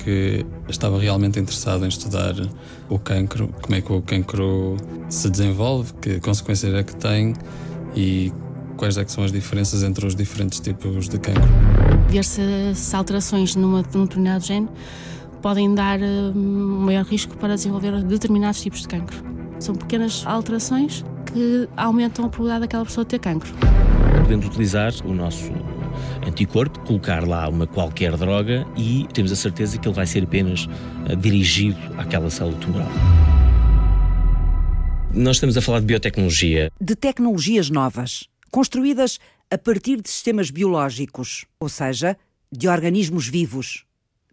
porque estava realmente interessado em estudar o cancro, como é que o cancro se desenvolve, que consequências é que tem e quais é que são as diferenças entre os diferentes tipos de cancro. Ver-se alterações numa, num determinado gene podem dar um maior risco para desenvolver determinados tipos de cancro. São pequenas alterações que aumentam a probabilidade daquela pessoa ter cancro. Podemos utilizar o nosso anticorpo, colocar lá uma qualquer droga e temos a certeza que ele vai ser apenas uh, dirigido àquela célula tumoral. Nós estamos a falar de biotecnologia. De tecnologias novas, construídas a partir de sistemas biológicos, ou seja, de organismos vivos.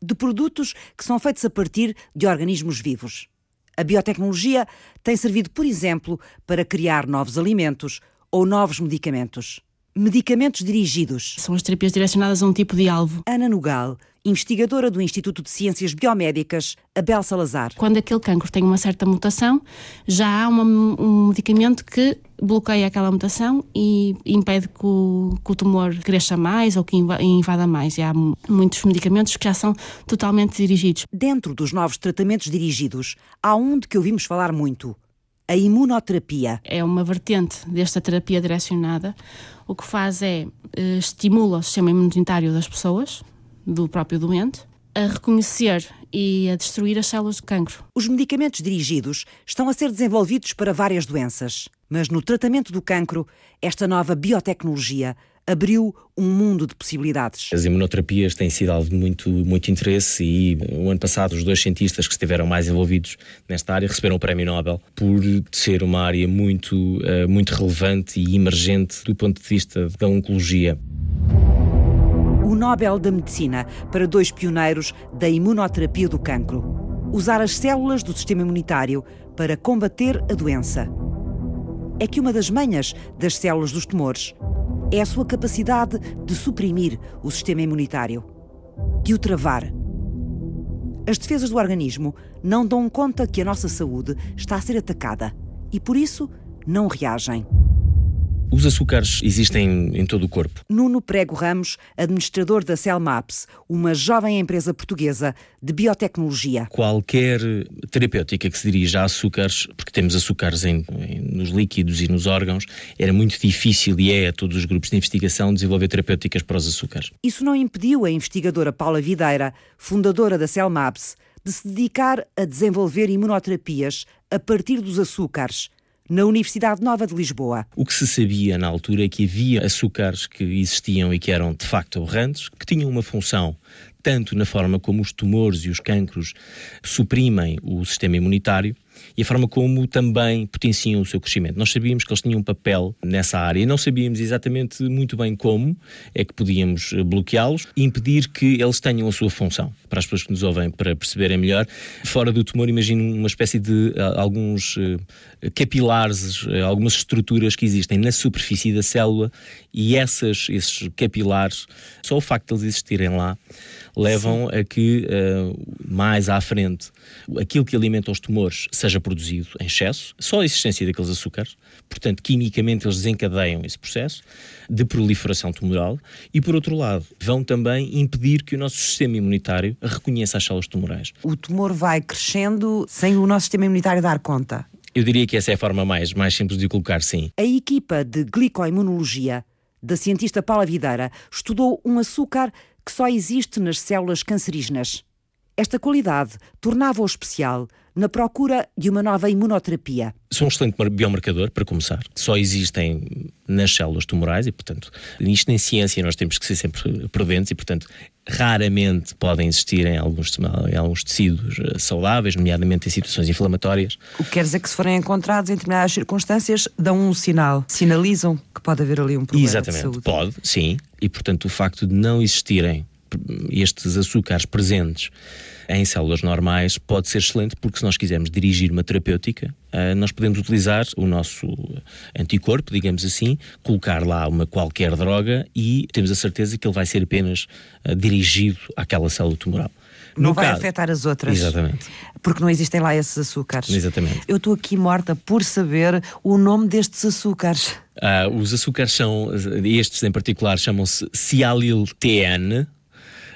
De produtos que são feitos a partir de organismos vivos. A biotecnologia tem servido, por exemplo, para criar novos alimentos ou novos medicamentos. Medicamentos dirigidos. São as terapias direcionadas a um tipo de alvo. Ana Nugal, investigadora do Instituto de Ciências Biomédicas, Abel Salazar. Quando aquele cancro tem uma certa mutação, já há uma, um medicamento que bloqueia aquela mutação e impede que o, que o, tumor cresça mais ou que invada mais. E há muitos medicamentos que já são totalmente dirigidos. Dentro dos novos tratamentos dirigidos, há um de que ouvimos falar muito: a imunoterapia. É uma vertente desta terapia direcionada. O que faz é eh, estimula o sistema imunitário das pessoas, do próprio doente, a reconhecer e a destruir as células de cancro. Os medicamentos dirigidos estão a ser desenvolvidos para várias doenças, mas no tratamento do cancro, esta nova biotecnologia abriu um mundo de possibilidades. As imunoterapias têm sido alvo de muito, muito interesse e o ano passado os dois cientistas que estiveram mais envolvidos nesta área receberam o Prémio Nobel por ser uma área muito, uh, muito relevante e emergente do ponto de vista da oncologia. O Nobel da Medicina para dois pioneiros da imunoterapia do cancro. Usar as células do sistema imunitário para combater a doença. É que uma das manhas das células dos tumores é a sua capacidade de suprimir o sistema imunitário, de o travar. As defesas do organismo não dão conta que a nossa saúde está a ser atacada e, por isso, não reagem. Os açúcares existem em todo o corpo. Nuno Prego Ramos, administrador da Cellmaps, uma jovem empresa portuguesa de biotecnologia. Qualquer terapêutica que se dirija a açúcares, porque temos açúcares em, em, nos líquidos e nos órgãos, era muito difícil e é a todos os grupos de investigação desenvolver terapêuticas para os açúcares. Isso não impediu a investigadora Paula Videira, fundadora da Cellmaps, de se dedicar a desenvolver imunoterapias a partir dos açúcares na Universidade Nova de Lisboa. O que se sabia na altura é que havia açúcares que existiam e que eram de facto aberrantes, que tinham uma função tanto na forma como os tumores e os cancros suprimem o sistema imunitário, e a forma como também potenciam o seu crescimento. Nós sabíamos que eles tinham um papel nessa área e não sabíamos exatamente muito bem como é que podíamos eh, bloqueá-los e impedir que eles tenham a sua função. Para as pessoas que nos ouvem, para perceberem melhor, fora do tumor, imagino uma espécie de uh, alguns uh, capilares, algumas estruturas que existem na superfície da célula e essas, esses capilares, só o facto de eles existirem lá, levam Sim. a que mais à frente aquilo que alimenta os tumores seja produzido em excesso, só a existência daqueles açúcares, portanto, quimicamente eles desencadeiam esse processo de proliferação tumoral e, por outro lado, vão também impedir que o nosso sistema imunitário reconheça as células tumorais. O tumor vai crescendo sem o nosso sistema imunitário dar conta. Eu diria que essa é a forma mais, mais simples de colocar, sim. A equipa de glicoimunologia da cientista Paula Videira estudou um açúcar que só existe nas células cancerígenas. Esta qualidade tornava-o especial na procura de uma nova imunoterapia. São um excelente biomarcador, para começar. Só existem nas células tumorais e, portanto, isto em ciência nós temos que ser sempre prudentes e, portanto, raramente podem existir em alguns, em alguns tecidos eh, saudáveis, nomeadamente em situações inflamatórias. O que quer dizer que se forem encontrados em determinadas circunstâncias, dão um sinal, sinalizam que pode haver ali um problema Exatamente, de saúde. pode, sim. E, portanto, o facto de não existirem estes açúcares presentes em células normais pode ser excelente porque se nós quisermos dirigir uma terapêutica, uh, nós podemos utilizar o nosso anticorpo, digamos assim, colocar lá uma qualquer droga e temos a certeza que ele vai ser apenas uh, dirigido àquela célula tumoral. Não vai caso, afetar as outras. Exatamente. Porque não existem lá esses açúcares. Exatamente. Eu estou aqui morta por saber o nome destes açúcares. Uh, os açúcares são, estes em particular, chamam-se Cialil-TN,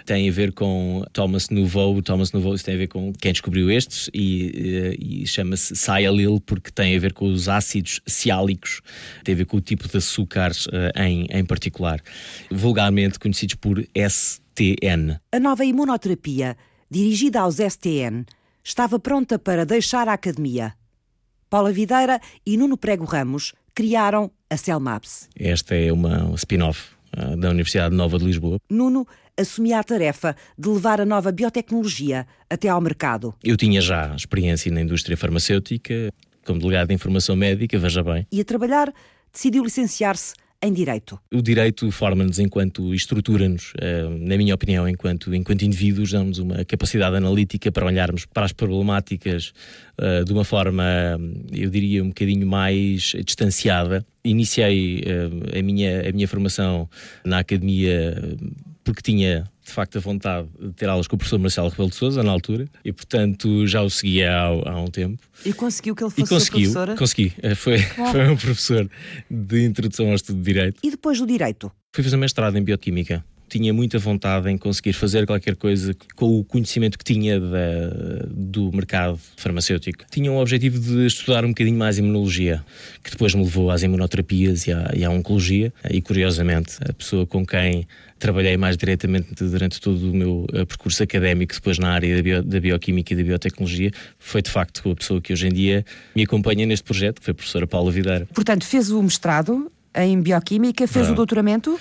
tem a ver com Thomas Nouveau. Thomas Nouveau tem a ver com quem descobriu estes e, e chama-se Sialil porque tem a ver com os ácidos ciálicos, tem a ver com o tipo de açúcares em, em particular, vulgarmente conhecidos por STN. A nova imunoterapia, dirigida aos STN, estava pronta para deixar a academia. Paula Videira e Nuno Prego Ramos criaram a Celmaps. Esta é uma spin-off uh, da Universidade Nova de Lisboa. Nuno assumia a tarefa de levar a nova biotecnologia até ao mercado. Eu tinha já experiência na indústria farmacêutica, como delegado de informação médica, veja bem. E a trabalhar, decidiu licenciar-se em direito. O direito forma-nos enquanto estrutura-nos, eh, na minha opinião, enquanto, enquanto indivíduos, dá-nos uma capacidade analítica para olharmos para as problemáticas eh, de uma forma, eu diria, um bocadinho mais distanciada. Iniciei eh, a, minha, a minha formação na academia porque tinha de facto a vontade de ter aulas com o professor Marcelo Rebelo de Sousa na altura e portanto já o seguia há, há um tempo. E conseguiu que ele fosse e conseguiu, professora? Consegui, eh, foi, foi um professor de introdução ao estudo de Direito. E depois do Direito? Fui fazer mestrado em Bioquímica tinha muita vontade em conseguir fazer qualquer coisa com o conhecimento que tinha da, do mercado farmacêutico. Tinha o objetivo de estudar um bocadinho mais imunologia, que depois me levou às imunoterapias e à, e à oncologia. E curiosamente, a pessoa com quem trabalhei mais diretamente durante todo o meu eh, percurso académico, depois na área da, bio, da bioquímica e da biotecnologia, foi de facto a pessoa que hoje em dia me acompanha neste projeto, que foi a professora Paula Videira. Portanto, fez o mestrado em bioquímica, fez ah. o doutoramento?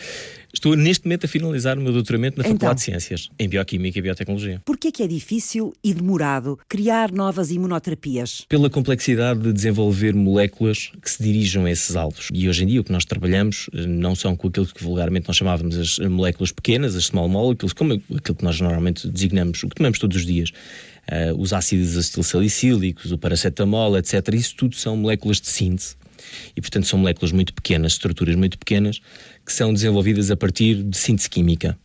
Estou neste momento a finalizar o meu doutoramento na Faculdade então, de Ciências, em Bioquímica e Biotecnologia. Por que é difícil e demorado criar novas imunoterapias? Pela complexidade de desenvolver moléculas que se dirijam a esses alvos. E hoje em dia o que nós trabalhamos eh, não são com aquilo que vulgarmente nós chamávamos as moléculas pequenas, as small molecules, como aquilo que nós normalmente designamos, o que tomamos todos os dias. Uh, os ácidos acetilsalicílicos, o paracetamol, etc. Isso tudo são moléculas de síntese e, portanto, são moléculas muito pequenas, estruturas muito pequenas, que são desenvolvidas a partir de síntese química.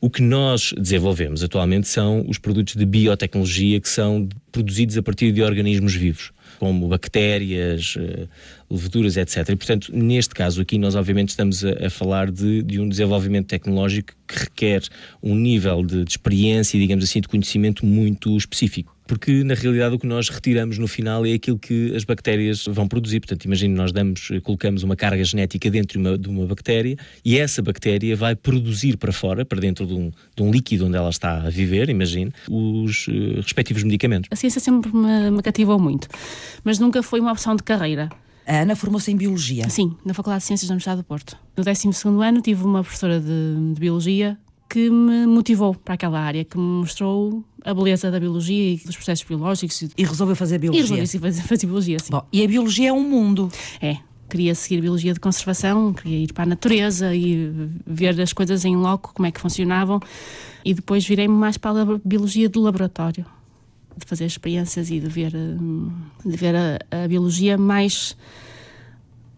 O que nós desenvolvemos atualmente são os produtos de biotecnologia que são produzidos a partir de organismos vivos, como bactérias, eh, leveduras, etc. E, portanto, neste caso aqui, nós obviamente estamos a, a falar de, de, um desenvolvimento tecnológico que requer um nível de, de experiência e, digamos assim, de conhecimento muito específico porque na realidade o que nós retiramos no final é aquilo que as bactérias vão produzir. Portanto, imagine nós damos, colocamos uma carga genética dentro de uma, de uma bactéria e essa bactéria vai produzir para fora, para dentro de um, de um líquido onde ela está a viver, imagine, os uh, respectivos medicamentos. A ciência sempre me, me cativou muito, mas nunca foi uma opção de carreira. A Ana formou-se em Biologia? Sim, na Faculdade de Ciências da Universidade do Porto. No 12 ano tive uma professora de, de Biologia que me motivou para aquela área, que me mostrou a beleza da biologia e dos processos biológicos. E resolveu fazer biologia. E resolveu fazer, fazer biologia, sim. Bom, e a biologia é um mundo. É. Queria seguir biologia de conservação, queria ir para a natureza e ver as coisas em loco, como é que funcionavam. E depois virei-me mais para a biologia de laboratório, de fazer experiências e de ver, hum, de ver a, a biologia mais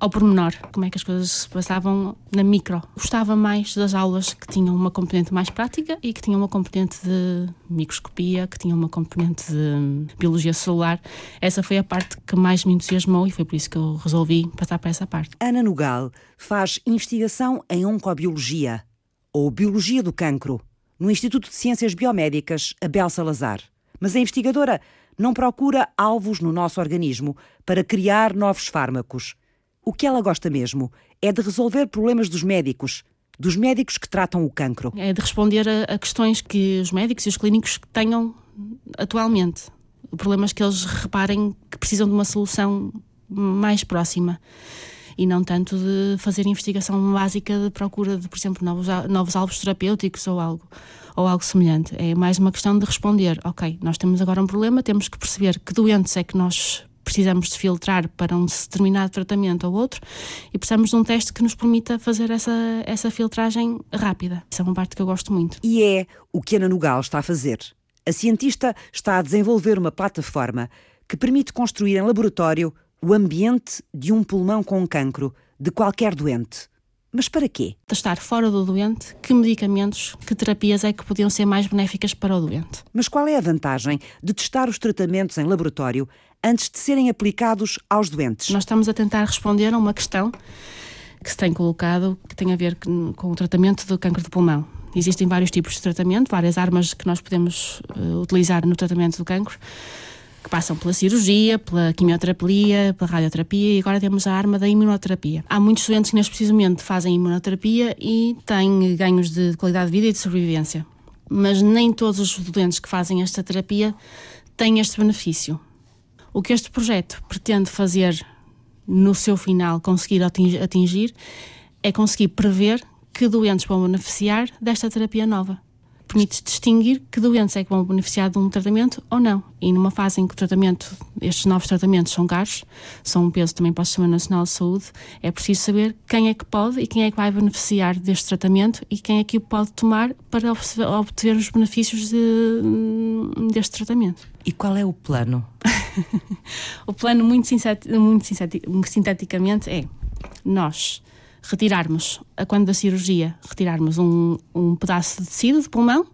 ao pormenor, como é que as coisas se passavam na micro. Gostava mais das aulas que tinham uma componente mais prática e que tinham uma componente de microscopia, que tinham uma componente de biologia celular. Essa foi a parte que mais me entusiasmou e foi por isso que eu resolvi passar para essa parte. Ana Nugal faz investigação em oncobiologia, ou biologia do cancro, no Instituto de Ciências Biomédicas Abel Salazar. Mas a investigadora não procura alvos no nosso organismo para criar novos fármacos o que ela gosta mesmo é de resolver problemas dos médicos, dos médicos que tratam o cancro. É de responder a, a questões que os médicos e os clínicos tenham atualmente. Problemas que eles reparem que precisam de uma solução mais próxima e não tanto de fazer investigação básica de procura de, por exemplo, novos, novos alvos terapêuticos ou algo, ou algo semelhante. É mais uma questão de responder, ok, nós temos agora um problema, temos que perceber que doentes é que nós precisamos de filtrar para um determinado tratamento ou outro e precisamos de um teste que nos permita fazer essa, essa filtragem rápida. Essa é uma parte que eu gosto muito. E é o que Ana Nugal está a fazer. A cientista está a desenvolver uma plataforma que permite construir em laboratório o ambiente de um pulmão com cancro de qualquer doente. Mas para quê? Testar fora do doente que medicamentos, que terapias é que podiam ser mais benéficas para o doente. Mas qual é a vantagem de testar os tratamentos em laboratório antes de serem aplicados aos doentes? Nós estamos a tentar responder a uma questão que se tem colocado que tem a ver com o tratamento do câncer do pulmão. Existem vários tipos de tratamento, várias armas que nós podemos uh, utilizar no tratamento do cancro, que passam pela cirurgia, pela quimioterapia, pela radioterapia e agora temos a arma da imunoterapia. Há muitos doentes que neste precisamente fazem imunoterapia e têm ganhos de qualidade de vida e de sobrevivência. Mas nem todos os doentes que fazem esta terapia têm este benefício. O que este projeto pretende fazer no seu final conseguir atingir é conseguir prever que doentes vão beneficiar desta terapia nova. Permite distinguir que doentes é que vão beneficiar de um tratamento ou não. E numa fase em que o tratamento, estes novos tratamentos são caros, são um peso também para o Sistema Nacional de Saúde, é preciso saber quem é que pode e quem é que vai beneficiar deste tratamento e quem é que o pode tomar para obter os benefícios de, deste tratamento. E qual é o plano? o plano, muito, muito sinteticamente, é nós retirarmos, a quando da cirurgia, retirarmos um, um pedaço de tecido de pulmão,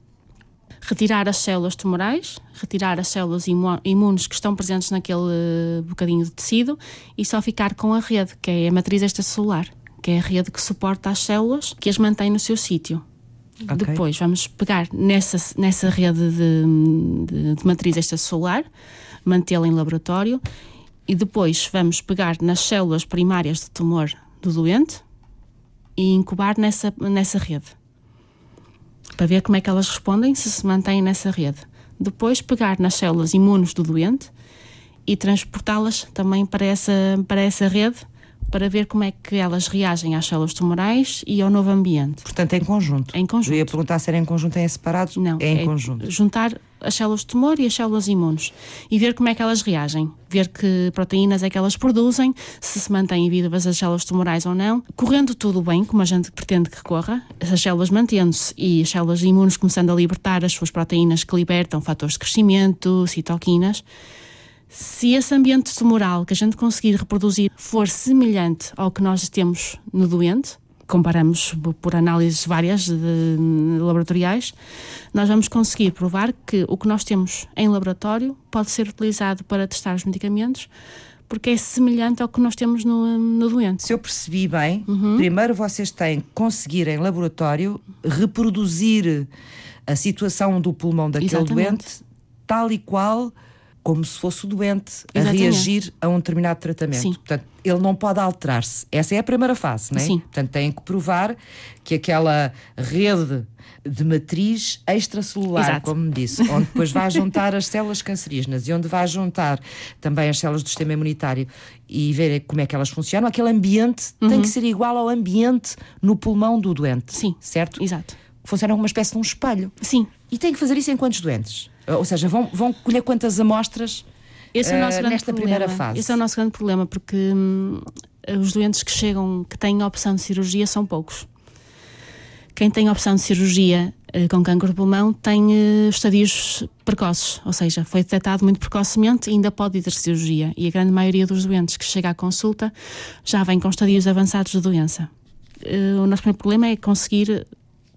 retirar as células tumorais, retirar as células imunes que estão presentes naquele bocadinho de tecido e só ficar com a rede, que é a matriz extracelular, que é a rede que suporta as células, que as mantém no seu sítio. Okay. Depois vamos pegar nessa, nessa rede de, de, de matriz extracelular, mantê-la em laboratório e depois vamos pegar nas células primárias de tumor do doente, e incubar nessa, nessa rede. Para ver como é que elas respondem, se se mantêm nessa rede. Depois pegar nas células imunes do doente e transportá-las também para essa, para essa rede para ver como é que elas reagem às células tumorais e ao novo ambiente. Portanto, em conjunto. Em conjunto. Eu ia perguntar se era em conjunto ou em separado. Não, é em é conjunto. Juntar as células de tumor e as células imunes e ver como é que elas reagem, ver que proteínas é que elas produzem, se se mantêm vivas as células tumorais ou não. Correndo tudo bem, como a gente pretende que corra, as células mantendo-se e as células imunes começando a libertar as suas proteínas que libertam fatores de crescimento, citoquinas se esse ambiente tumoral que a gente conseguir reproduzir for semelhante ao que nós temos no doente, comparamos por análises várias de, de, laboratoriais, nós vamos conseguir provar que o que nós temos em laboratório pode ser utilizado para testar os medicamentos, porque é semelhante ao que nós temos no, no doente. Se eu percebi bem, uhum. primeiro vocês têm que conseguir em laboratório reproduzir a situação do pulmão daquele Exatamente. doente tal e qual como se fosse o doente Exatamente. a reagir a um determinado tratamento. Sim. Portanto, ele não pode alterar-se. Essa é a primeira fase, não é? Sim. Portanto, têm que provar que aquela rede de matriz extracelular, Exato. como me disse, onde depois vai juntar as células cancerígenas e onde vai juntar também as células do sistema imunitário e ver como é que elas funcionam, aquele ambiente uhum. tem que ser igual ao ambiente no pulmão do doente. Sim. Certo? Exato. Funciona como uma espécie de um espelho. Sim. E tem que fazer isso em quantos doentes? Ou seja, vão, vão colher quantas amostras esse é o nosso uh, nesta problema. primeira fase? Esse é o nosso grande problema, porque hum, os doentes que chegam, que têm opção de cirurgia, são poucos. Quem tem opção de cirurgia uh, com câncer de pulmão tem estadios precoces, ou seja, foi detectado muito precocemente e ainda pode ir ter cirurgia. E a grande maioria dos doentes que chega à consulta já vem com estadios avançados de doença. o nosso primeiro problema é conseguir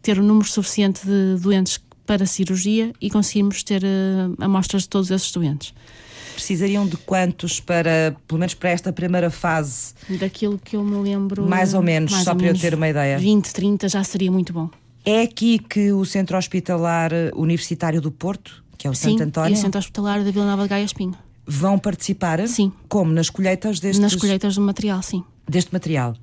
ter um número suficiente de doentes para cirurgia e conseguimos ter uh, amostras de todos esses doentes. Precisariam de quantos para, pelo menos para esta primeira fase? Daquilo que eu me lembro. Mais ou menos, só para menos eu ter uma ideia. 20, 30 já seria muito bom. É aqui que o Centro Hospitalar Universitário do Porto, que é o Sim, Santo António. E o Centro Hospitalar da Vila Nova de Gaia Espinho. Vão participar? Sim. Como? Nas colheitas destes... Nas colheitas do material, sim. Deste material.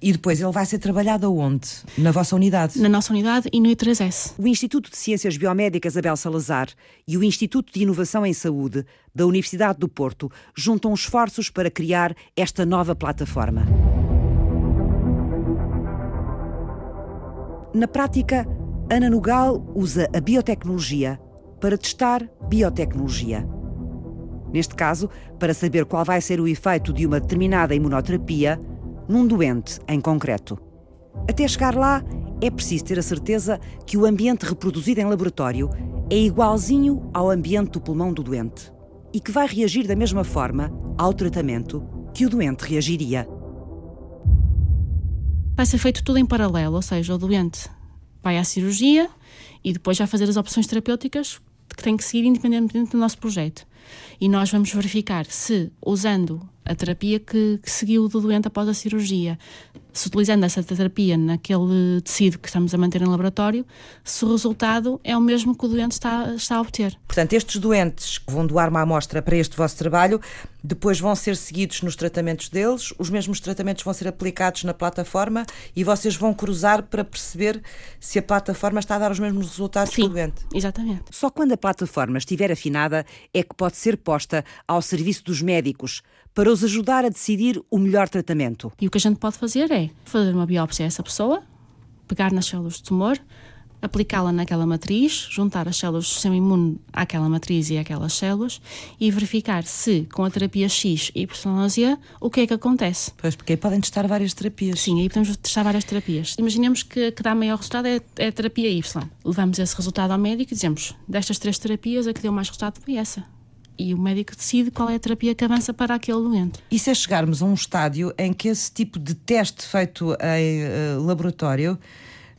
E depois ele vai ser trabalhado aonde? Na vossa unidade? Na nossa unidade e no I3S. O Instituto de Ciências Biomédicas Abel Salazar e o Instituto de Inovação em Saúde da Universidade do Porto juntam esforços para criar esta nova plataforma. Na prática, Ana Nugal usa a biotecnologia para testar biotecnologia. Neste caso, para saber qual vai ser o efeito de uma determinada imunoterapia num doente em concreto. Até chegar lá, é preciso ter a certeza que o ambiente reproduzido em laboratório é igualzinho ao ambiente do pulmão do doente e que vai reagir da mesma forma ao tratamento que o doente reagiria. Vai ser feito tudo em paralelo, ou seja, o doente vai à cirurgia e depois vai fazer as opções terapêuticas que tem que seguir independentemente do nosso projeto. E nós vamos verificar se, usando a terapia que, que seguiu do doente após a cirurgia, se utilizando essa terapia naquele tecido que estamos a manter em laboratório, se o resultado é o mesmo que o doente está, está a obter. Portanto, estes doentes vão doar uma amostra para este vosso trabalho, depois vão ser seguidos nos tratamentos deles, os mesmos tratamentos vão ser aplicados na plataforma e vocês vão cruzar para perceber se a plataforma está a dar os mesmos resultados Sim, que o doente. Exatamente. Só quando a plataforma estiver afinada é que pode ser posta ao serviço dos médicos para os ajudar a decidir o melhor tratamento. E o que a gente pode fazer é fazer uma biópsia a essa pessoa, pegar nas células de tumor, aplicá-la naquela matriz, juntar as células do sistema imune àquela matriz e àquelas células e verificar se com a terapia X e Y Z o que é que acontece. Pois, porque aí podem testar várias terapias. Sim, aí podemos testar várias terapias. Imaginemos que, que dá maior resultado é, é a terapia Y. Levamos esse resultado ao médico e dizemos: destas três terapias, a que deu mais resultado foi essa. E o médico decide qual é a terapia que avança para aquele doente. E se é chegarmos a um estádio em que esse tipo de teste feito em uh, laboratório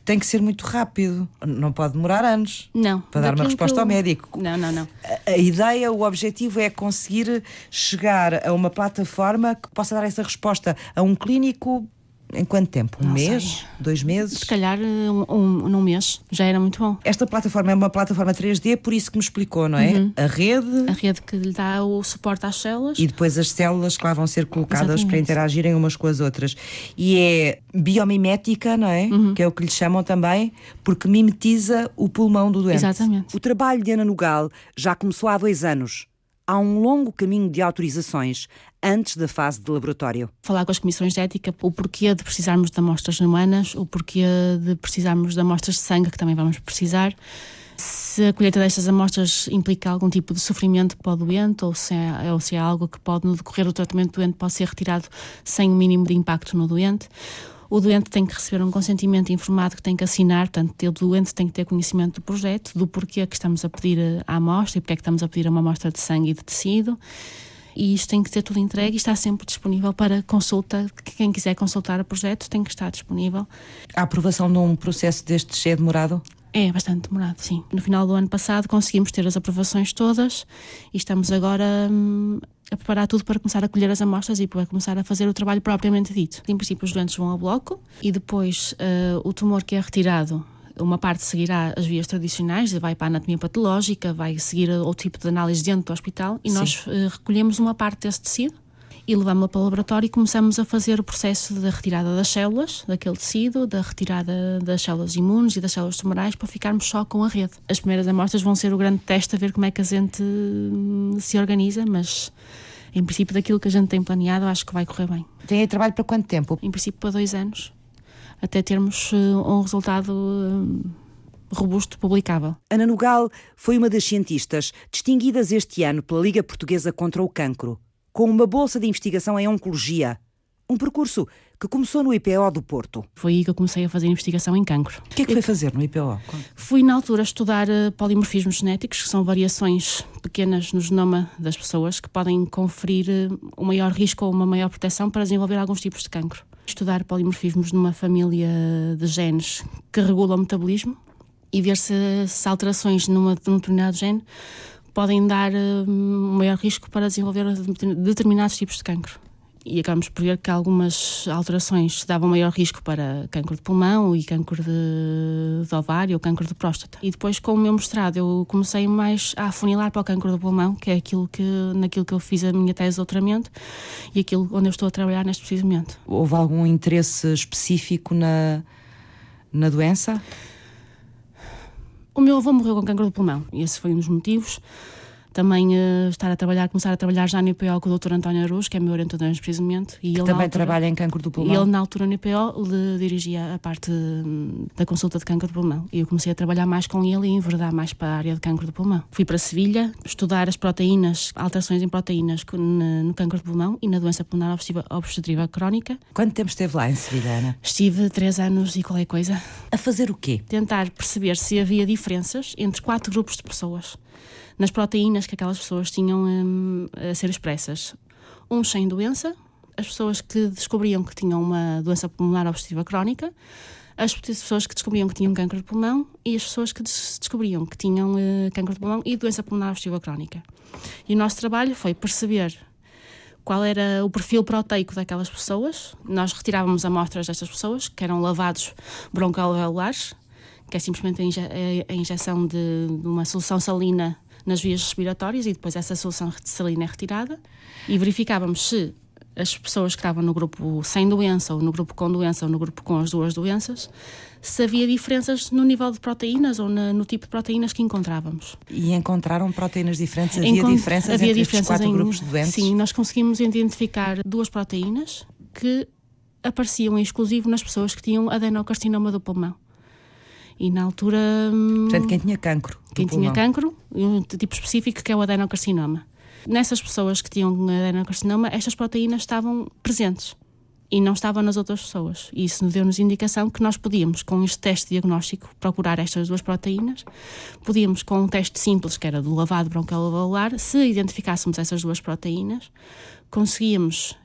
tem que ser muito rápido, não pode demorar anos Não. para dar uma resposta eu... ao médico. Não, não, não. A, a, ideia, o objetivo é conseguir chegar a uma plataforma que possa dar essa resposta a um clínico em quanto tempo? Um Não mês? sei. Dois meses? Se calhar um, um, num mês já era muito bom. Esta plataforma é uma plataforma 3D, por isso que me explicou, não é? Uhum. A rede A rede que lhe dá o suporte às células. e depois as células que lá vão ser colocadas Exatamente. para interagirem umas com as outras. E é biomimética, não é? Uhum. Que é o que lhe chamam também, porque mimetiza o pulmão do doente. Exatamente. O trabalho de Ana Nugal já começou há dois anos. Há um longo caminho de autorizações antes da fase de laboratório. Falar com as comissões de ética o porquê de precisarmos de amostras humanas, o porquê de precisarmos de amostras de sangue, que também vamos precisar. Se a colheita destas amostras implica algum tipo de sofrimento para o doente ou se é, ou se é algo que pode, no decorrer do tratamento do doente, pode ser retirado sem o mínimo de impacto no doente. O doente tem que receber um consentimento informado que tem que assinar, portanto, o doente tem que ter conhecimento do projeto, do porquê que estamos a pedir a amostra e porque é que estamos a pedir uma amostra de sangue e de tecido. E isto tem que ter tudo entregue e está sempre disponível para consulta. Quem quiser consultar o projeto tem que estar disponível. A aprovação de um processo destes é demorado? É bastante demorado, sim. No final do ano passado conseguimos ter as aprovações todas e estamos agora hum, a preparar tudo para começar a colher as amostras e para começar a fazer o trabalho propriamente dito. Em princípio, os doentes vão ao bloco e depois uh, o tumor que é retirado. Uma parte seguirá as vias tradicionais, vai para a anatomia patológica, vai seguir outro tipo de análise dentro do hospital e Sim. nós uh, recolhemos uma parte desse tecido e levamos-la para o laboratório e começamos a fazer o processo da retirada das células, daquele tecido, da retirada das células imunes e das células tumorais para ficarmos só com a rede. As primeiras amostras vão ser o grande teste a ver como é que a gente hum, se organiza, mas em princípio daquilo que a gente tem planeado acho que vai correr bem. Tem aí trabalho para quanto tempo? Em princípio para dois anos, até termos uh, um resultado uh, robusto publicável. Ana Nugal foi uma das cientistas distinguidas este ano pela Liga Portuguesa contra o Cancro, com uma bolsa de investigação em Oncologia. Um percurso que começou no IPO do Porto. Foi aí que eu comecei a fazer investigação em cancro. O que é que foi fazer no IPO? Fui na altura estudar uh, polimorfismos genéticos, que são variações pequenas no genoma das pessoas que podem conferir um maior risco ou uma maior proteção para desenvolver alguns tipos de cancro. Estudar polimorfismos numa família de genes que regulam o metabolismo e ver se, se alterações numa, num determinado gene podem dar um maior risco para desenvolver determinados tipos de cancro. E acabamos por ver que algumas alterações davam maior risco para cancro de pulmão e cancro de, de ovário ou cancro de próstata. E depois, com o meu mestrado, eu comecei mais a afunilar para o cancro do pulmão, que é aquilo que, naquilo que eu fiz a minha tese de doutoramento e aquilo onde eu estou a trabalhar neste precisamente. Houve algum interesse específico na, na doença? O meu avô morreu com cancro do pulmão e esse foi um dos motivos. Também uh, estar a trabalhar, começar a trabalhar já no IPO com o Dr. António Aruz, que é meu orientador neste precisamente. E ele, na Também altura- trabalha em cancro do E pulmão? ele, na altura, no IPO, lhe dirigia a parte hum, da consulta de cancro do pulmão. E eu comecei a trabalhar mais com ele e enverdar mais para a área de cancro do pulmão. Fui para Sevilha estudar as proteínas, alterações em proteínas no, cancro do pulmão e na doença pulmonar obstrutiva crónica. Quanto tempo esteve lá em Sevilha, Ana? Estive três anos e qualquer coisa. A fazer o quê? Tentar perceber se havia diferenças entre quatro grupos de pessoas nas proteínas que aquelas pessoas tinham hum, a ser expressas. Uns sem doença, as pessoas que descobriam que tinham uma doença pulmonar obstrutiva crónica, as pessoas que descobriam que tinham câncer de pulmão e as pessoas que descobriam que tinham uh, câncer de pulmão e doença pulmonar obstrutiva crónica. E o nosso trabalho foi perceber qual era o perfil proteico daquelas pessoas. Nós retirávamos amostras destas pessoas, que eram lavados broncoalveolares, que é simplesmente a, inje a injeção de, de uma solução salina nas vias respiratórias e depois essa solução salina é retirada e verificávamos se as pessoas que estavam no grupo sem doença, ou no grupo com doença, ou no grupo com as duas doenças, se havia diferenças no nível de proteínas ou na, no tipo de proteínas que encontrávamos. E encontraram proteínas diferentes? Havia Encont diferenças havia entre diferenças quatro em, grupos de doentes? Sim, nós conseguimos identificar duas proteínas que apareciam em exclusivo nas pessoas que tinham adenocarcinoma do pulmão. E na altura. Hum, Portanto, quem tinha cancro. Quem tinha cancro, um tipo específico que é o adenocarcinoma. Nessas pessoas que tinham adenocarcinoma, estas proteínas estavam presentes e não estavam nas outras pessoas. E isso deu-nos indicação que nós podíamos, com este teste diagnóstico, procurar estas duas proteínas. Podíamos, com um teste simples, que era do lavado bronquialveolar, se identificássemos essas duas proteínas, conseguíamos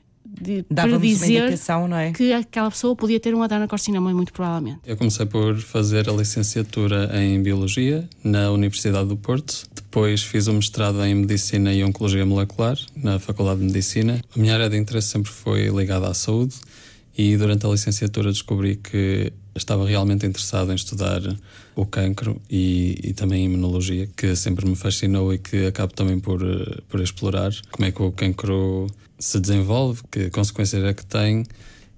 predizer é? que aquela pessoa podia ter um adenocarcinoma, muito provavelmente. Eu comecei por fazer a licenciatura em Biologia na Universidade do Porto. Depois fiz o mestrado em Medicina e Oncologia Molecular na Faculdade de Medicina. A minha área de interesse sempre foi ligada à saúde e durante a licenciatura descobri que estava realmente interessado em estudar o cancro e, e, também a imunologia, que sempre me fascinou e que acabo também por, por explorar como é que o cancro se desenvolve, que consequências é que tem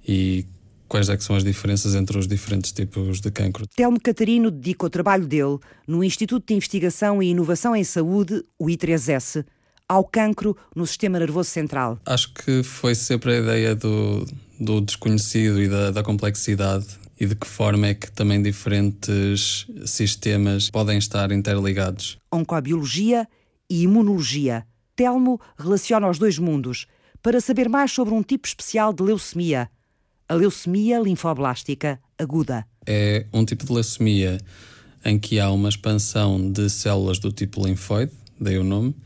e quais é que são as diferenças entre os diferentes tipos de cancro. Telmo Catarino dedica o trabalho dele no Instituto de Investigação e Inovação em Saúde, o I3S, ao cancro no sistema nervoso central. Acho que foi sempre a ideia do, do desconhecido e da, da complexidade e de que forma é que também diferentes sistemas podem estar interligados. Oncobiologia e imunologia. Telmo relaciona os dois mundos para saber mais sobre um tipo especial de leucemia, a leucemia linfoblástica aguda. É um tipo de leucemia em que há uma expansão de células do tipo linfóide, daí o nome,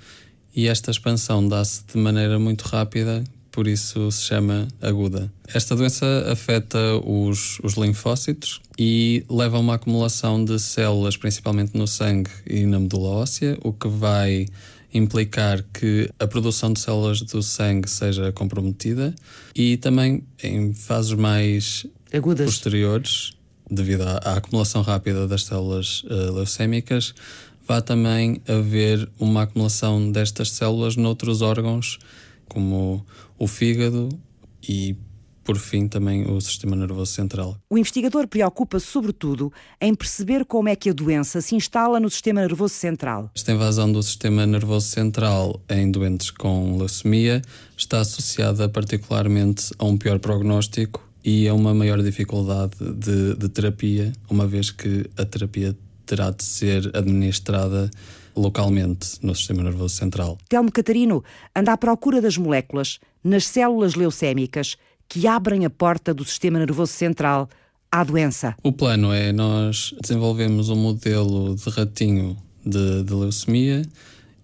e esta expansão dá-se de maneira muito rápida, por isso se chama aguda. Esta doença afeta os, os linfócitos e leva a uma acumulação de células, principalmente no sangue e na medula óssea, o que vai implicar que a produção de células do sangue seja comprometida e também em fases mais Agudas. posteriores, devido à, à, acumulação rápida das células uh, leucémicas, vai também haver uma acumulação destas células noutros órgãos, como o fígado e por fim, também o sistema nervoso central. O investigador preocupa-se, sobretudo, em perceber como é que a doença se instala no sistema nervoso central. Esta invasão do sistema nervoso central em doentes com leucemia está associada particularmente a um pior prognóstico e a uma maior dificuldade de, de terapia, uma vez que a terapia terá de ser administrada localmente no sistema nervoso central. Telmo Catarino anda à procura das moléculas nas células leucémicas que abrem a porta do sistema nervoso central à doença. O plano é nós desenvolvemos um modelo de ratinho de, de leucemia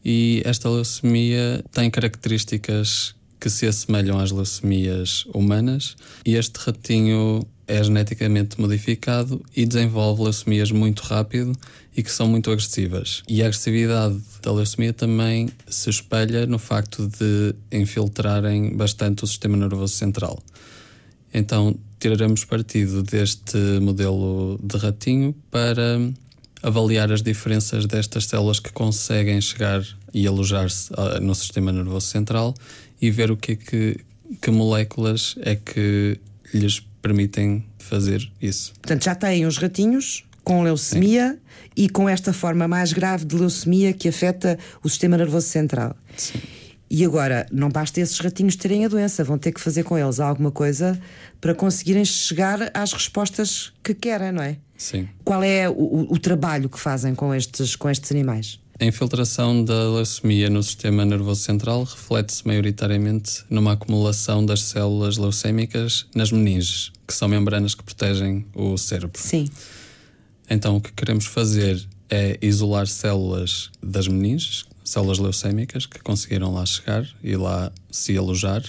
e esta leucemia tem características que se assemelham às leucemias humanas e este ratinho é geneticamente modificado e desenvolve leucemias muito rápido e que são muito agressivas. E a agressividade da leucemia também se espelha no facto de infiltrarem bastante o sistema nervoso central. Então, tiraremos partido deste modelo de ratinho para avaliar as diferenças destas células que conseguem chegar e alojar-se ah, no sistema nervoso central e ver o que é que, que moléculas é que lhes permitem fazer isso. Portanto, já têm os ratinhos com leucemia Sim. e com esta forma mais grave de leucemia que afeta o sistema nervoso central. Sim. E agora, não basta esses ratinhos terem a doença, vão ter que fazer com eles alguma coisa para conseguirem chegar às respostas que querem, não é? Sim. Qual é o, o trabalho que fazem com estes, com estes animais? A infiltração da leucemia no sistema nervoso central reflete-se maioritariamente numa acumulação das células leucémicas nas meninges, que são membranas que protegem o cérebro. Sim. Então, o que queremos fazer é isolar células das meninges, células leucémicas, que conseguiram lá chegar e lá se alojar,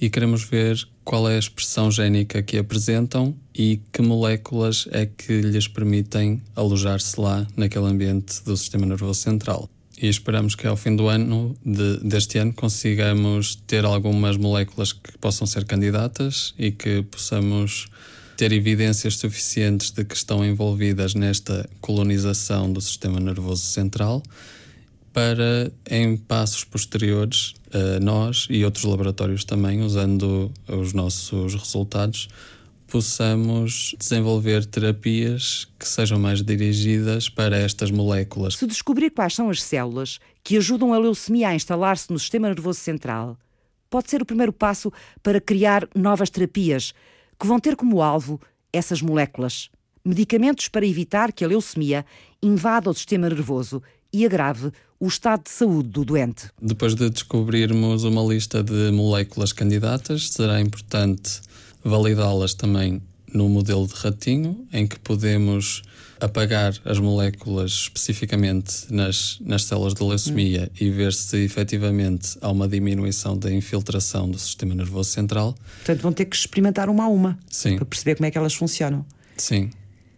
e queremos ver qual é a expressão génica que apresentam e que moléculas é que lhes permitem alojar-se lá naquele ambiente do sistema nervoso central. E esperamos que ao fim do ano, de, deste ano, consigamos ter algumas moléculas que possam ser candidatas e que possamos ter evidências suficientes de que estão envolvidas nesta colonização do sistema nervoso central para, em passos posteriores, uh, nós e outros laboratórios também, usando os nossos resultados, possamos desenvolver terapias que sejam mais dirigidas para estas moléculas. Se descobrir quais são as células que ajudam a leucemia a instalar-se no sistema nervoso central, pode ser o primeiro passo para criar novas terapias que vão ter como alvo essas moléculas. Medicamentos para evitar que a leucemia invada o sistema nervoso e agrave o estado de saúde do doente. Depois de descobrirmos uma lista de moléculas candidatas, será importante validá-las também no modelo de ratinho, em que podemos apagar as moléculas especificamente nas, nas células de leucemia hum. e ver se efetivamente há uma diminuição da infiltração do sistema nervoso central. Portanto, vão ter que experimentar uma a uma Sim. para perceber como é que elas funcionam. Sim.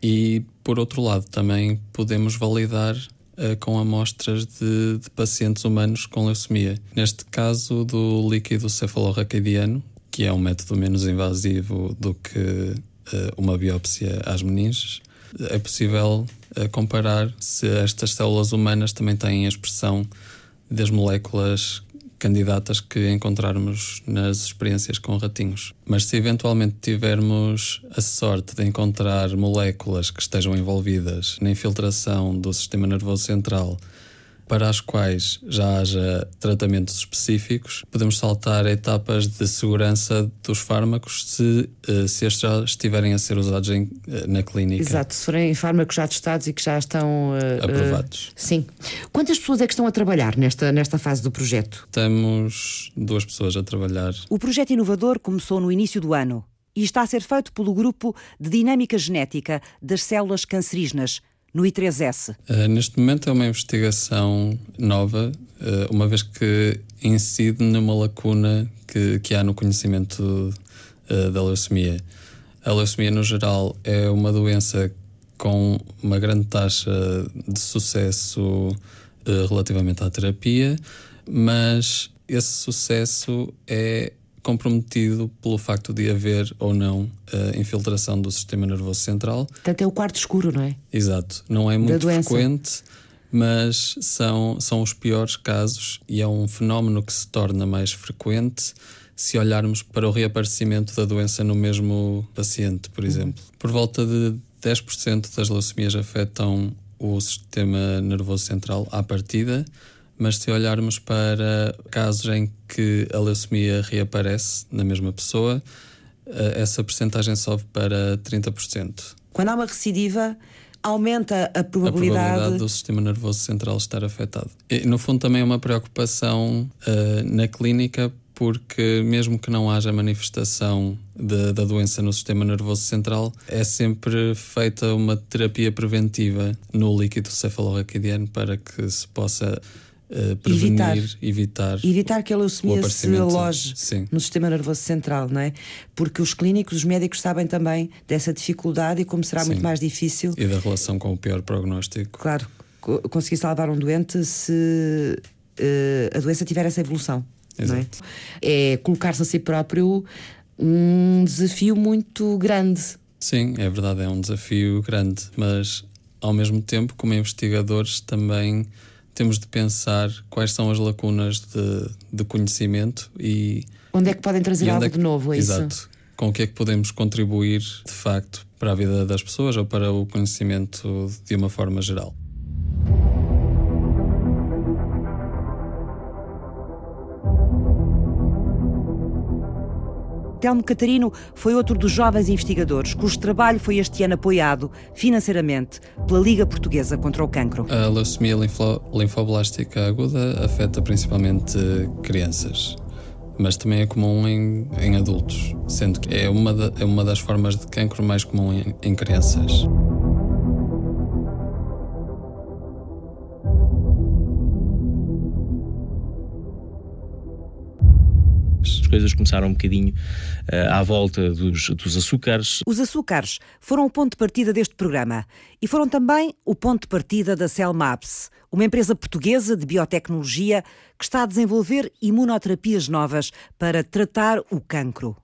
E, por outro lado, também podemos validar uh, com amostras de, de, pacientes humanos com leucemia. Neste caso, do líquido cefalorraquidiano, que é um método menos invasivo do que uh, uma biópsia às meninges, é possível uh, comparar se estas células humanas também têm a expressão das moléculas candidatas que encontrarmos nas experiências com ratinhos. Mas se eventualmente tivermos a sorte de encontrar moléculas que estejam envolvidas na infiltração do sistema nervoso central para as quais já haja tratamentos específicos, podemos saltar etapas de segurança dos fármacos se, eh, se estes já estiverem a ser usados em, eh, na clínica. Exato, se forem fármacos já testados e que já estão uh, aprovados. Uh, sim. Quantas pessoas é que estão a trabalhar nesta, nesta fase do projeto? Temos duas pessoas a trabalhar. O projeto inovador começou no início do ano e está a ser feito pelo grupo de dinâmica genética das células cancerígenas no I3S? Uh, eh, neste momento é uma investigação nova, uh, uma vez que incide numa lacuna que, que há no conhecimento uh, da leucemia. A leucemia, no geral, é uma doença com uma grande taxa de sucesso relativamente à terapia, mas esse sucesso é comprometido pelo facto de haver ou não uh, infiltração do sistema nervoso central. Portanto, é o quarto escuro, não é? Exato. Não é muito frequente, mas são, são os piores casos e é um fenómeno que se torna mais frequente se olharmos para o reaparecimento da doença no mesmo paciente, por uhum. exemplo. Por volta de 10% das leucemias afetam o sistema nervoso central à partida mas se olharmos para casos em que a leucemia reaparece na mesma pessoa, eh, essa percentagem sobe para 30%. Quando há uma recidiva, aumenta a probabilidade... a probabilidade do sistema nervoso central estar afetado. E, no fundo, também é uma preocupação uh, na clínica, porque mesmo que não haja manifestação de, da doença no sistema nervoso central, é sempre feita uma terapia preventiva no líquido cefalorraquidiano para que se possa Uh, prevenir, evitar, evitar, evitar que a leucemia se aloje Sim. no sistema nervoso central, não é? Porque os clínicos, os médicos sabem também dessa dificuldade e como será Sim. muito mais difícil. E da relação com o pior prognóstico. Claro, conseguir salvar um doente se uh, a doença tiver essa evolução. Exato. É, é colocar-se a si próprio um desafio muito grande. Sim, é verdade, é um desafio grande, mas ao mesmo tempo, como investigadores, também temos de pensar quais são as lacunas de, de conhecimento e. Onde é que podem trazer algo é que, de novo? É exato. Isso? Com o que é que podemos contribuir, de facto, para a vida das pessoas ou para o conhecimento de uma forma geral. Telmo Catarino foi outro dos jovens investigadores cujo trabalho foi este ano apoiado financeiramente pela Liga Portuguesa contra o Cancro. A leucemia linfo linfoblástica aguda afeta principalmente crianças, mas também é comum em, em adultos, sendo que é uma, da, é uma das formas de cancro mais comum em, em crianças. As coisas começaram um bocadinho uh, à volta dos, dos açúcares. Os açúcares foram o ponto de partida deste programa e foram também o ponto de partida da Cellmaps, uma empresa portuguesa de biotecnologia que está a desenvolver imunoterapias novas para tratar o cancro.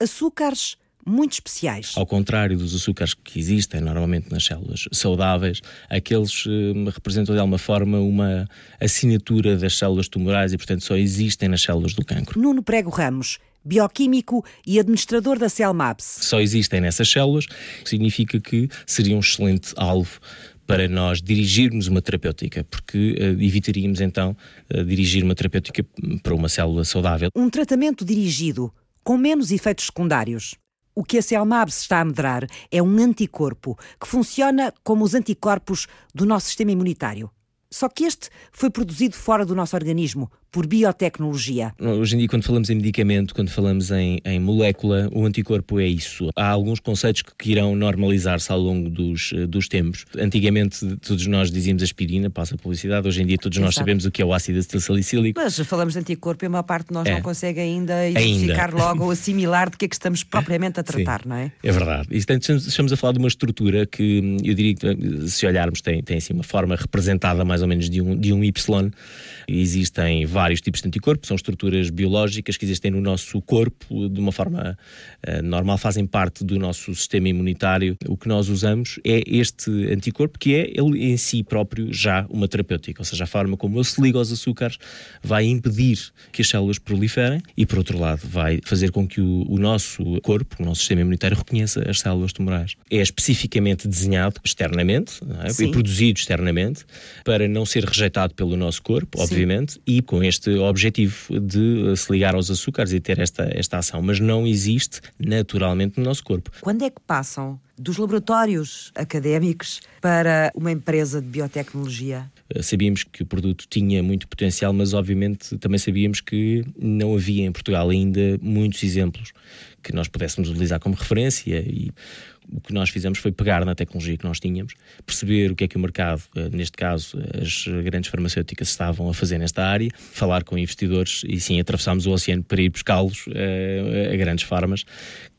Açúcares muito especiais. Ao contrário dos açúcares que existem normalmente nas células saudáveis, aqueles eh, representam de alguma forma uma assinatura das células tumorais e, portanto, só existem nas células do cancro. Nuno Prego Ramos, bioquímico e administrador da Cellmaps. Só existem nessas células, significa que seria um excelente alvo para nós dirigirmos uma terapêutica, porque uh, evitaríamos então uh, dirigir uma terapêutica para uma célula saudável. Um tratamento dirigido com menos efeitos secundários. O que a Celmabs está a medrar é um anticorpo que funciona como os anticorpos do nosso sistema imunitário. Só que este foi produzido fora do nosso organismo, por biotecnologia. Hoje em dia, quando falamos em medicamento, quando falamos em, em molécula, o anticorpo é isso. Há alguns conceitos que irão normalizar-se ao longo dos, eh, dos tempos. Antigamente, todos nós dizíamos aspirina, passa a publicidade. Hoje em dia, todos Exato. nós sabemos o que é o ácido acetilsalicílico. Mas falamos de anticorpo e uma parte de nós é. não consegue ainda identificar ainda. logo ou assimilar de que é que estamos propriamente a tratar, Sim, não é? É verdade. E, portanto, estamos a falar de uma estrutura que, eu diria que, se olharmos, tem, tem assim, uma forma representada mais ou menos de um, de um Y. Existem vários vários tipos de anticorpos, são estruturas biológicas que existem no nosso corpo de uma forma uh, normal, fazem parte do nosso sistema imunitário. O que nós usamos é este anticorpo, que é ele em si próprio já uma terapêutica, ou seja, a forma como ele se liga aos açúcares vai impedir que as células proliferem e, por outro lado, vai fazer com que o, o nosso corpo, o nosso sistema imunitário, reconheça as células tumorais. É especificamente desenhado externamente é? e produzido externamente para não ser rejeitado pelo nosso corpo, Sim. obviamente, e com este este objetivo de eh, se ligar aos açúcares e ter esta, esta ação, mas não existe naturalmente no nosso corpo. Quando é que passam dos laboratórios académicos para uma empresa de biotecnologia? Eh, sabíamos que o produto tinha muito potencial, mas obviamente também sabíamos que não havia em Portugal ainda muitos exemplos que nós pudéssemos utilizar como referência e o que nós fizemos foi pegar na tecnologia que nós tínhamos, perceber o que é que o mercado, eh, neste caso as grandes farmacêuticas, estavam a fazer nesta área, falar com investidores e sim atravessámos o oceano para ir buscá-los uh, a grandes farmas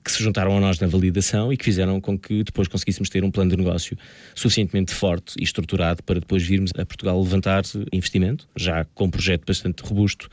que se juntaram a nós na validação e que fizeram com que depois conseguíssemos ter um plano de negócio suficientemente forte e estruturado para depois virmos a Portugal levantar investimento, já com um projeto bastante robusto.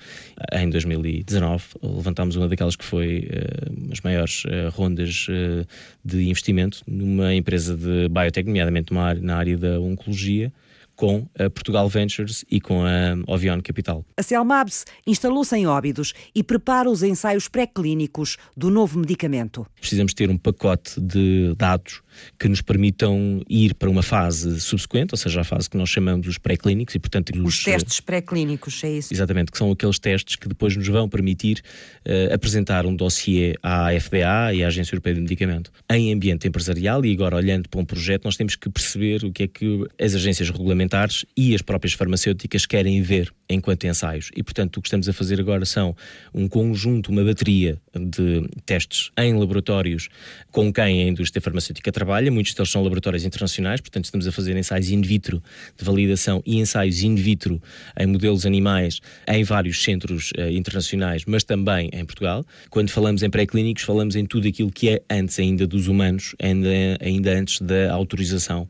Em 2019 levantámos uma daquelas que foi uh, as maiores uh, rondas uh, de investimento numa empresa de biotech, nomeadamente na área da oncologia, com a Portugal Ventures e com a Ovion Capital. A Celmabs instalou-se em Óbidos e prepara os ensaios pré-clínicos do novo medicamento. Precisamos ter um pacote de dados que nos permitam ir para uma fase subsequente, ou seja, a fase que nós chamamos os pré-clínicos e, portanto... Os, os testes pré-clínicos, é isso? Exatamente, que são aqueles testes que depois nos vão permitir uh, apresentar um dossiê à FDA e à Agência Europeia do Medicamento. Em ambiente empresarial, e agora olhando para um projeto, nós temos que perceber o que é que as agências regulamentares e as próprias farmacêuticas querem ver enquanto ensaios. E, portanto, o que estamos a fazer agora são um conjunto, uma bateria de testes em laboratórios com quem a indústria farmacêutica trabalha. Muitos deles são laboratórios internacionais, portanto, estamos a fazer ensaios in vitro de validação e ensaios in vitro em modelos animais em vários centros uh, internacionais, mas também em Portugal. Quando falamos em pré-clínicos, falamos em tudo aquilo que é antes ainda dos humanos, ainda, ainda antes da autorização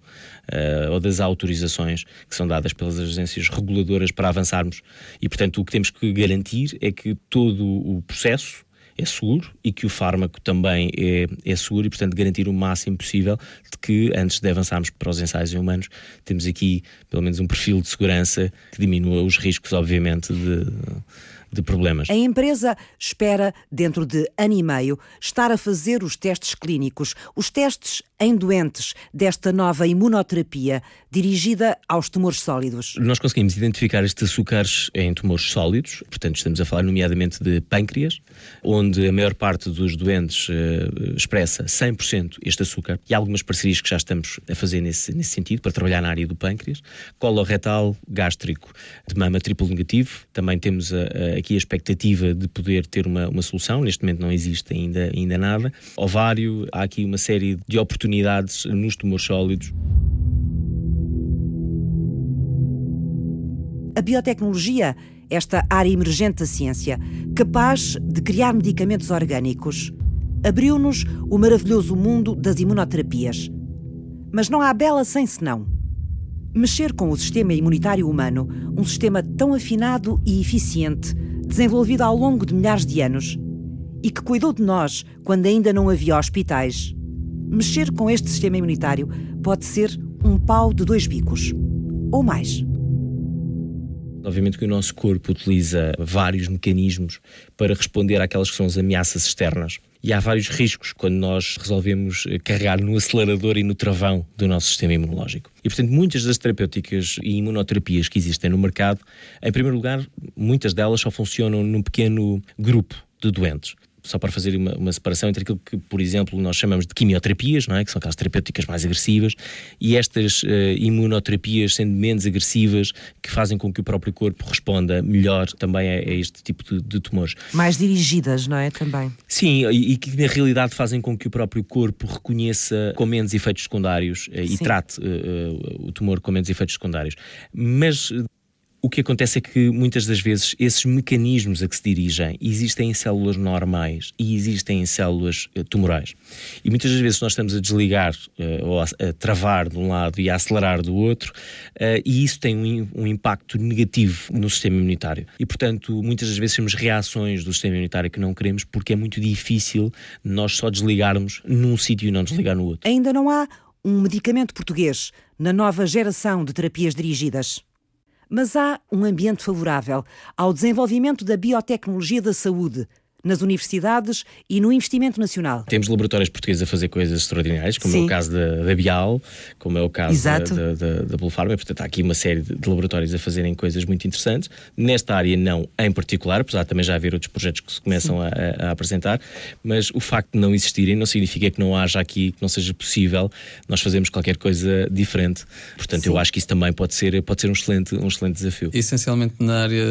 uh, ou das autorizações que são dadas pelas agências reguladoras para E, portanto, o que temos que garantir é que todo o processo é seguro e que o fármaco também é, é seguro e, portanto, garantir o máximo possível de que, antes de avançarmos para os ensaios em humanos, temos aqui, pelo menos, um perfil de segurança que diminua os riscos, obviamente, de de problemas. A empresa espera, dentro de ano e meio, estar a fazer os testes clínicos, os testes em doentes desta nova imunoterapia dirigida aos tumores sólidos. Nós conseguimos identificar estes açúcares em tumores sólidos, portanto, estamos a falar nomeadamente de pâncreas, onde a maior parte dos doentes uh, expressa 100% este açúcar, e há algumas parcerias que já estamos a fazer nesse, nesse sentido, para trabalhar na área do pâncreas. Coloretal, gástrico, de mama triplo negativo, também temos a, a aqui a expectativa de poder ter uma, uma solução, neste momento não existe ainda, ainda nada. Ovário, há aqui uma série de oportunidades nos tumores sólidos. A biotecnologia esta área emergente da ciência, capaz de criar medicamentos orgânicos, abriu-nos o maravilhoso mundo das imunoterapias. Mas não há bela sem senão. Mexer com o sistema imunitário humano, um sistema tão afinado e eficiente, desenvolvido ao longo de milhares de anos, e que cuidou de nós quando ainda não havia hospitais. Mexer com este sistema imunitário pode ser um pau de dois bicos, ou mais. Obviamente que o nosso corpo utiliza vários mecanismos para responder àquelas que são as ameaças externas. E há vários riscos quando nós resolvemos carregar no acelerador e no travão do nosso sistema imunológico. E, portanto, muitas das terapêuticas e imunoterapias que existem no mercado, em primeiro lugar, muitas delas só funcionam num pequeno grupo de doentes só para fazer uma, uma, separação entre aquilo que, por exemplo, nós chamamos de quimioterapias, não é? que são aquelas terapêuticas mais agressivas, e estas uh, imunoterapias sendo menos agressivas, que fazem com que o próprio corpo responda melhor também a, a este tipo de, de, tumores. Mais dirigidas, não é? Também. Sim, e, e, que na realidade fazem com que o próprio corpo reconheça com menos efeitos secundários uh, e trate uh, o tumor com menos efeitos secundários. Mas o que acontece é que muitas das vezes esses mecanismos a que se dirigem existem em células normais e existem em células uh, tumorais. E muitas das vezes nós estamos a desligar uh, ou a, travar de um lado e a acelerar do outro, uh, e isso tem um, impacto negativo no sistema imunitário. E, portanto, muitas das vezes temos reações do sistema imunitário que não queremos porque é muito difícil nós só desligarmos num sítio e não desligar no outro. Ainda não há um medicamento português na nova geração de terapias dirigidas. Mas há um ambiente favorável ao desenvolvimento da biotecnologia da saúde, nas universidades e no investimento nacional. Temos laboratórios portugueses a fazer coisas extraordinárias, como Sim. é o caso da, da, Bial, como é o caso Exato. da, da, da Blue Pharma. Portanto, há aqui uma série de laboratórios a fazerem coisas muito interessantes. Nesta área, não em particular, apesar de também já haver outros projetos que se começam a, a, apresentar, mas o facto de não existirem não significa que não haja aqui, que não seja possível nós fazermos qualquer coisa diferente. Portanto, Sim. eu acho que isso também pode ser, pode ser um, excelente, um excelente desafio. Essencialmente na área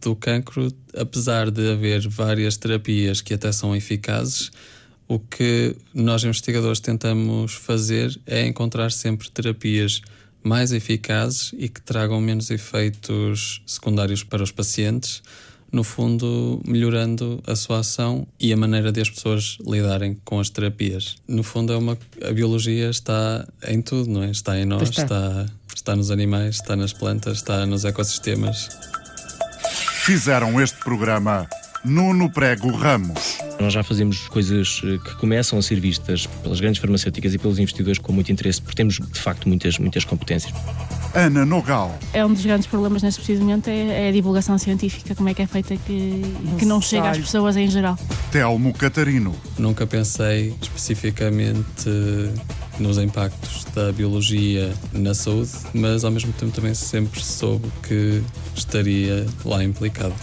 do cancro, apesar de haver várias terapias que até são eficazes, o que nós investigadores tentamos fazer é encontrar sempre terapias mais eficazes e que tragam menos efeitos secundários para os pacientes, no fundo, melhorando a sua ação e a maneira de as pessoas lidarem com as terapias. No fundo, é uma, a biologia está em tudo, não é? Está em nós, está. está, está nos animais, está nas plantas, está nos ecossistemas. Fizeram este programa Nuno Prego Ramos. Nós já fazemos coisas eh, que começam a ser vistas pelas grandes farmacêuticas e pelos investidores com muito interesse, porque temos de facto muitas, muitas competências. Ana Nogal. É um dos grandes problemas neste precisamente é, é a divulgação científica, como é que é feita que, que não chega às pessoas em geral. Telmo Catarino. Nunca pensei especificamente nos impactos da biologia na saúde, mas ao mesmo tempo também sempre soube que estaria lá implicado.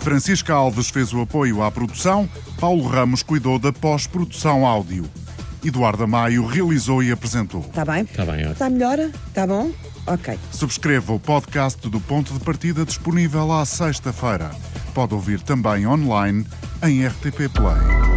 Francisca Alves fez o apoio à produção, Paulo Ramos cuidou da pós-produção áudio. Eduardo Maio realizou e apresentou. Está bem? Está bem, Está melhor? Está bom? Ok. Subscreva o podcast do Ponto de Partida disponível à sexta-feira. Pode ouvir também online em RTP Play.